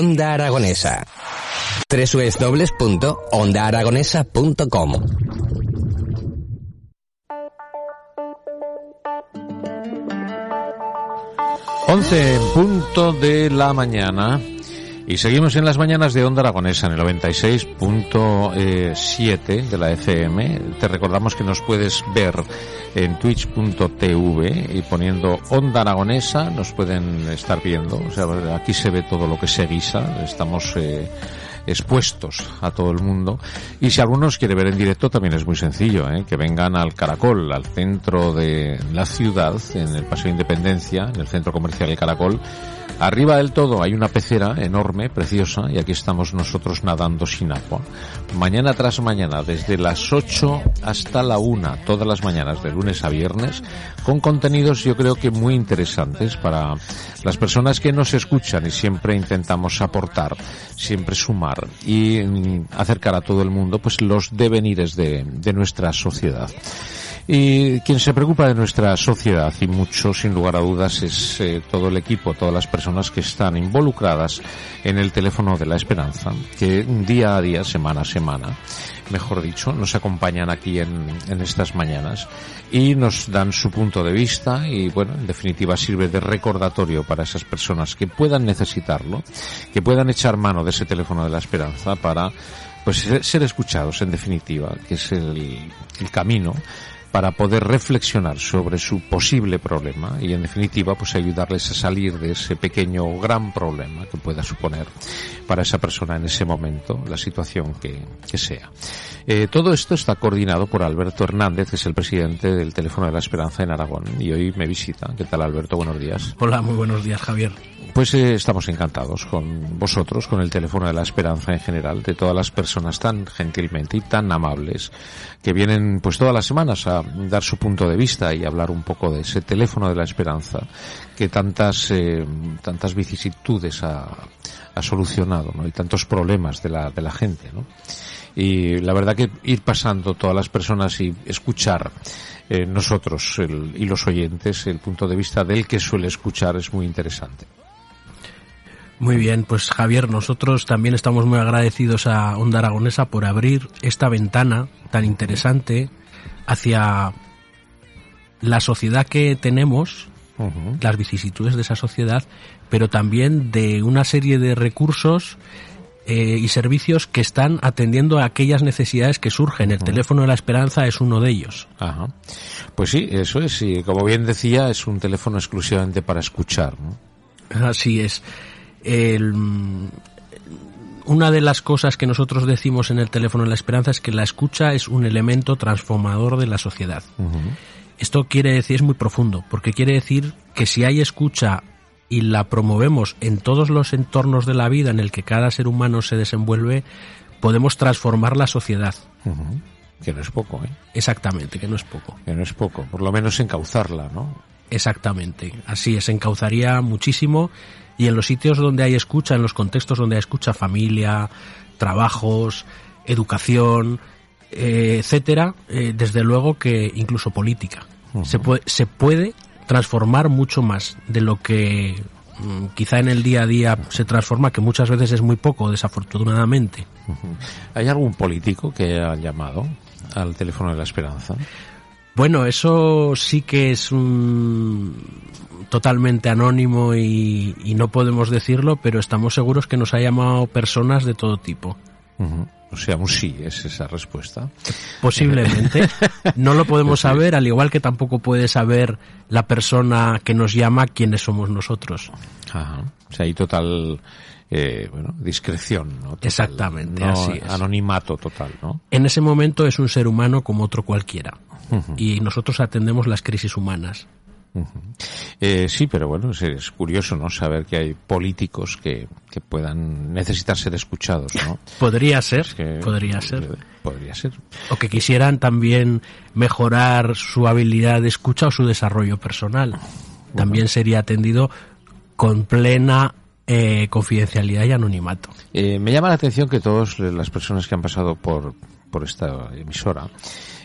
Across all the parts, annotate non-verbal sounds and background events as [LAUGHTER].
Onda Aragonesa. www.ondaaragonesa.com 11 en punto de la mañana. Y seguimos en las mañanas de Onda Aragonesa en el 96.7 de la FM. Te recordamos que nos puedes ver en twitch.tv y poniendo Onda Aragonesa nos pueden estar viendo. O sea, aquí se ve todo lo que se guisa. Estamos eh, expuestos a todo el mundo. Y si algunos quiere ver en directo, también es muy sencillo, ¿eh? que vengan al Caracol, al centro de la ciudad, en el Paseo Independencia, en el centro comercial del Caracol. Arriba del todo hay una pecera enorme, preciosa, y aquí estamos nosotros nadando sin agua. Mañana tras mañana, desde las 8 hasta la 1, todas las mañanas, de lunes a viernes, con contenidos yo creo que muy interesantes para las personas que nos escuchan y siempre intentamos aportar, siempre sumar y acercar a todo el mundo pues los devenires de, de nuestra sociedad. Y quien se preocupa de nuestra sociedad y mucho, sin lugar a dudas, es eh, todo el equipo, todas las personas que están involucradas en el teléfono de la esperanza, que día a día, semana a semana, mejor dicho, nos acompañan aquí en, estas mañanas y nos dan su punto de vista y, bueno, en definitiva sirve de recordatorio para esas personas que puedan necesitarlo, que puedan echar mano de ese teléfono de la esperanza para pues ser escuchados en definitiva, que es el camino para poder reflexionar sobre su posible problema y en definitiva pues ayudarles a salir de ese pequeño o gran problema que pueda suponer para esa persona en ese momento la situación que, que sea. Eh, todo esto está coordinado por Alberto Hernández, que es el presidente del Teléfono de la Esperanza en Aragón y hoy me visita. ¿Qué tal Alberto? Buenos días. Hola, muy buenos días Javier. Pues eh, estamos encantados con vosotros, con el teléfono de la esperanza en general, de todas las personas tan gentilmente y tan amables que vienen pues todas las semanas a dar su punto de vista y hablar un poco de ese teléfono de la esperanza que tantas eh, tantas vicisitudes ha, solucionado y tantos problemas de la, de la gente. Y la verdad que ir pasando todas las personas y escuchar eh, nosotros el, y los oyentes el punto de vista del que suele escuchar es muy interesante. Muy bien, pues Javier, nosotros también estamos muy agradecidos a Onda Aragonesa por abrir esta ventana tan interesante hacia la sociedad que tenemos, uh -huh. las vicisitudes de esa sociedad, pero también de una serie de recursos eh, y servicios que están atendiendo a aquellas necesidades que surgen. El uh -huh. teléfono de la esperanza es uno de ellos. Ajá. Pues sí, eso es. Y como bien decía, es un teléfono exclusivamente para escuchar. ¿no? Así es el, una de las cosas que nosotros decimos en el teléfono de la esperanza es que la escucha es un elemento transformador de la sociedad. Uh -huh. Esto quiere decir, es muy profundo, porque quiere decir que si hay escucha y la promovemos en todos los entornos de la vida en el que cada ser humano se desenvuelve, podemos transformar la sociedad. Uh -huh. Que no es poco, ¿eh? Exactamente, que no es poco. Que no es poco, por lo menos encauzarla, ¿no? Exactamente, así es, encauzaría muchísimo y en los sitios donde hay escucha, en los contextos donde hay escucha, familia, trabajos, educación, eh, etcétera, eh, desde luego que incluso política. Uh -huh. se, puede, se puede transformar mucho más de lo que mm, quizá en el día a día se transforma, que muchas veces es muy poco, desafortunadamente. ¿Hay algún político que ha llamado al teléfono de la esperanza? Bueno, eso sí que es un totalmente anónimo y, y, no podemos decirlo, pero estamos seguros que nos ha llamado personas de todo tipo. Uh -huh. O sea, un sí es esa respuesta. Posiblemente. [LAUGHS] No lo podemos saber, al igual que tampoco puede saber la persona que nos llama quiénes somos nosotros. Ajá. O sea, hay total eh, bueno, discreción, ¿no? Total, Exactamente, no, así es. Anonimato total, ¿no? En ese momento es un ser humano como otro cualquiera. Uh -huh. Y nosotros atendemos las crisis humanas. Uh -huh. eh, sí, pero bueno, es, es, curioso, ¿no? Saber que hay políticos que, que puedan necesitar ser escuchados, ¿no? [LAUGHS] Podría ser, es que, podría ser. Podría ser. O que quisieran también mejorar su habilidad de escucha o su desarrollo personal. Bueno. También sería atendido con plena eh, confidencialidad y anonimato. Eh, me llama la atención que todas las personas que han pasado por, por esta emisora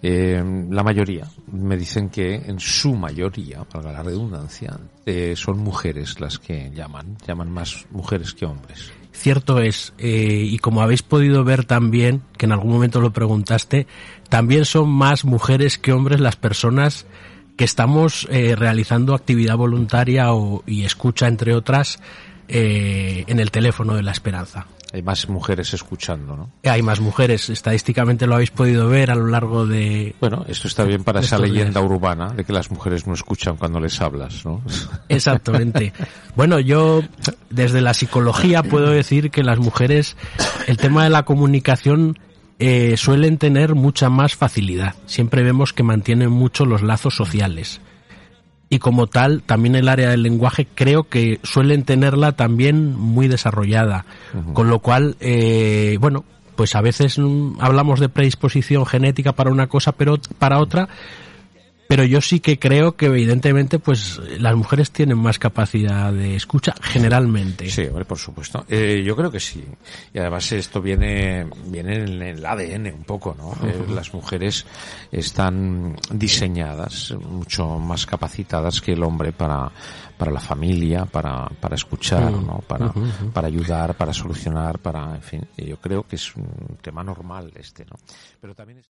Eh, la mayoría me dicen que en su mayoría, valga la redundancia, eh, son mujeres las que llaman, llaman más mujeres que hombres. Cierto es, eh, y como habéis podido ver también, que en algún momento lo preguntaste, también son más mujeres que hombres las personas que estamos eh, realizando actividad voluntaria o, y escucha, entre otras, en el teléfono de la esperanza. Hay más mujeres escuchando, ¿no? Hay más mujeres, estadísticamente lo habéis podido ver a lo largo de... Bueno, esto está bien para esa leyenda urbana de que las mujeres no escuchan cuando les hablas, ¿no? [LAUGHS] Exactamente. Bueno, yo desde la psicología puedo decir que las mujeres, el tema de la comunicación eh, suelen tener mucha más facilidad. Siempre vemos que mantienen mucho los lazos sociales y como tal también el área del lenguaje creo que suelen tenerla también muy desarrollada. Con lo cual eh, bueno pues a veces mm, hablamos de predisposición genética para una cosa pero para otra pero yo sí que creo que evidentemente pues las mujeres tienen más capacidad de escucha generalmente. Sí, hombre, por supuesto. Eh, yo creo que sí. Y además esto viene, viene en el ADN un poco, ¿no? Eh, las mujeres están diseñadas, mucho más capacitadas que el hombre para, para la familia, para, para escuchar, ¿no? Para, para ayudar, para solucionar, para, en fin. Yo creo que es un tema normal este, ¿no? Pero también es...